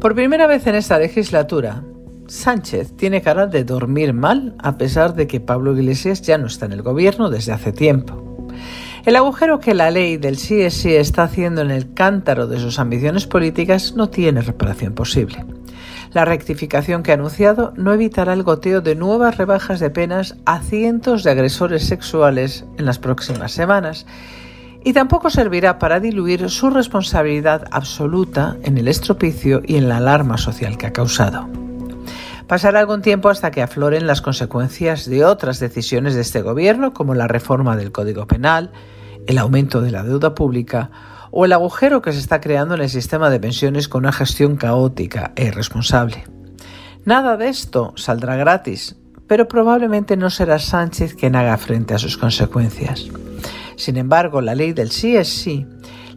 Por primera vez en esta legislatura, Sánchez tiene cara de dormir mal a pesar de que Pablo Iglesias ya no está en el gobierno desde hace tiempo. El agujero que la ley del sí es sí está haciendo en el cántaro de sus ambiciones políticas no tiene reparación posible. La rectificación que ha anunciado no evitará el goteo de nuevas rebajas de penas a cientos de agresores sexuales en las próximas semanas y tampoco servirá para diluir su responsabilidad absoluta en el estropicio y en la alarma social que ha causado. Pasará algún tiempo hasta que afloren las consecuencias de otras decisiones de este gobierno, como la reforma del Código Penal, el aumento de la deuda pública o el agujero que se está creando en el sistema de pensiones con una gestión caótica e irresponsable. Nada de esto saldrá gratis, pero probablemente no será Sánchez quien haga frente a sus consecuencias. Sin embargo, la ley del sí es sí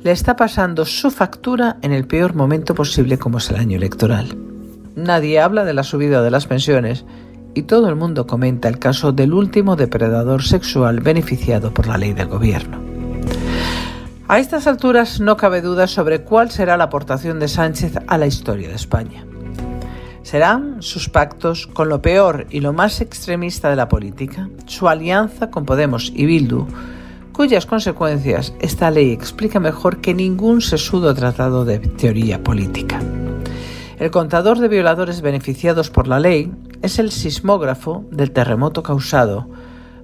le está pasando su factura en el peor momento posible como es el año electoral. Nadie habla de la subida de las pensiones y todo el mundo comenta el caso del último depredador sexual beneficiado por la ley del gobierno. A estas alturas no cabe duda sobre cuál será la aportación de Sánchez a la historia de España. Serán sus pactos con lo peor y lo más extremista de la política, su alianza con Podemos y Bildu, cuyas consecuencias esta ley explica mejor que ningún sesudo tratado de teoría política. El contador de violadores beneficiados por la ley es el sismógrafo del terremoto causado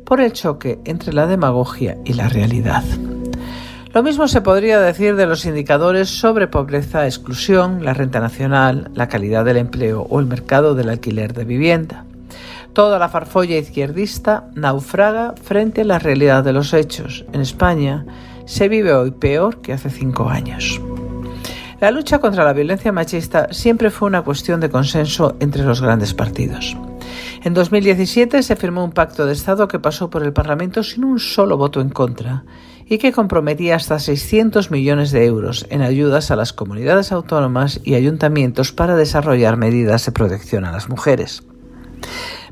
por el choque entre la demagogia y la realidad. Lo mismo se podría decir de los indicadores sobre pobreza, exclusión, la renta nacional, la calidad del empleo o el mercado del alquiler de vivienda. Toda la farfolla izquierdista naufraga frente a la realidad de los hechos. En España se vive hoy peor que hace cinco años. La lucha contra la violencia machista siempre fue una cuestión de consenso entre los grandes partidos. En 2017 se firmó un pacto de Estado que pasó por el Parlamento sin un solo voto en contra y que comprometía hasta 600 millones de euros en ayudas a las comunidades autónomas y ayuntamientos para desarrollar medidas de protección a las mujeres.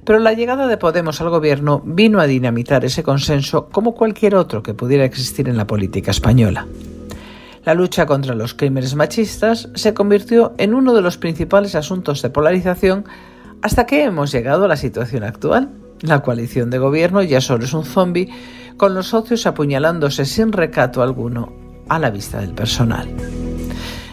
Pero la llegada de Podemos al gobierno vino a dinamitar ese consenso como cualquier otro que pudiera existir en la política española. La lucha contra los crímenes machistas se convirtió en uno de los principales asuntos de polarización hasta que hemos llegado a la situación actual. La coalición de gobierno ya solo es un zombi, con los socios apuñalándose sin recato alguno a la vista del personal.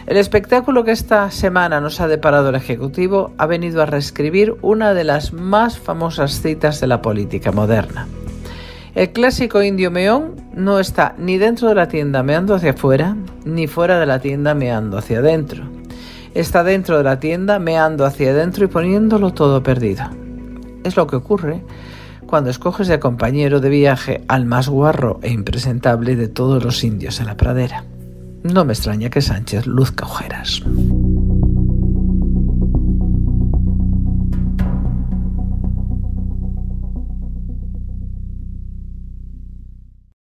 El espectáculo que esta semana nos ha deparado el Ejecutivo ha venido a reescribir una de las más famosas citas de la política moderna. El clásico indio meón no está ni dentro de la tienda meando hacia afuera, ni fuera de la tienda meando hacia adentro. Está dentro de la tienda meando hacia adentro y poniéndolo todo perdido. Es lo que ocurre cuando escoges de compañero de viaje al más guarro e impresentable de todos los indios en la pradera. No me extraña que Sánchez luzca ojeras.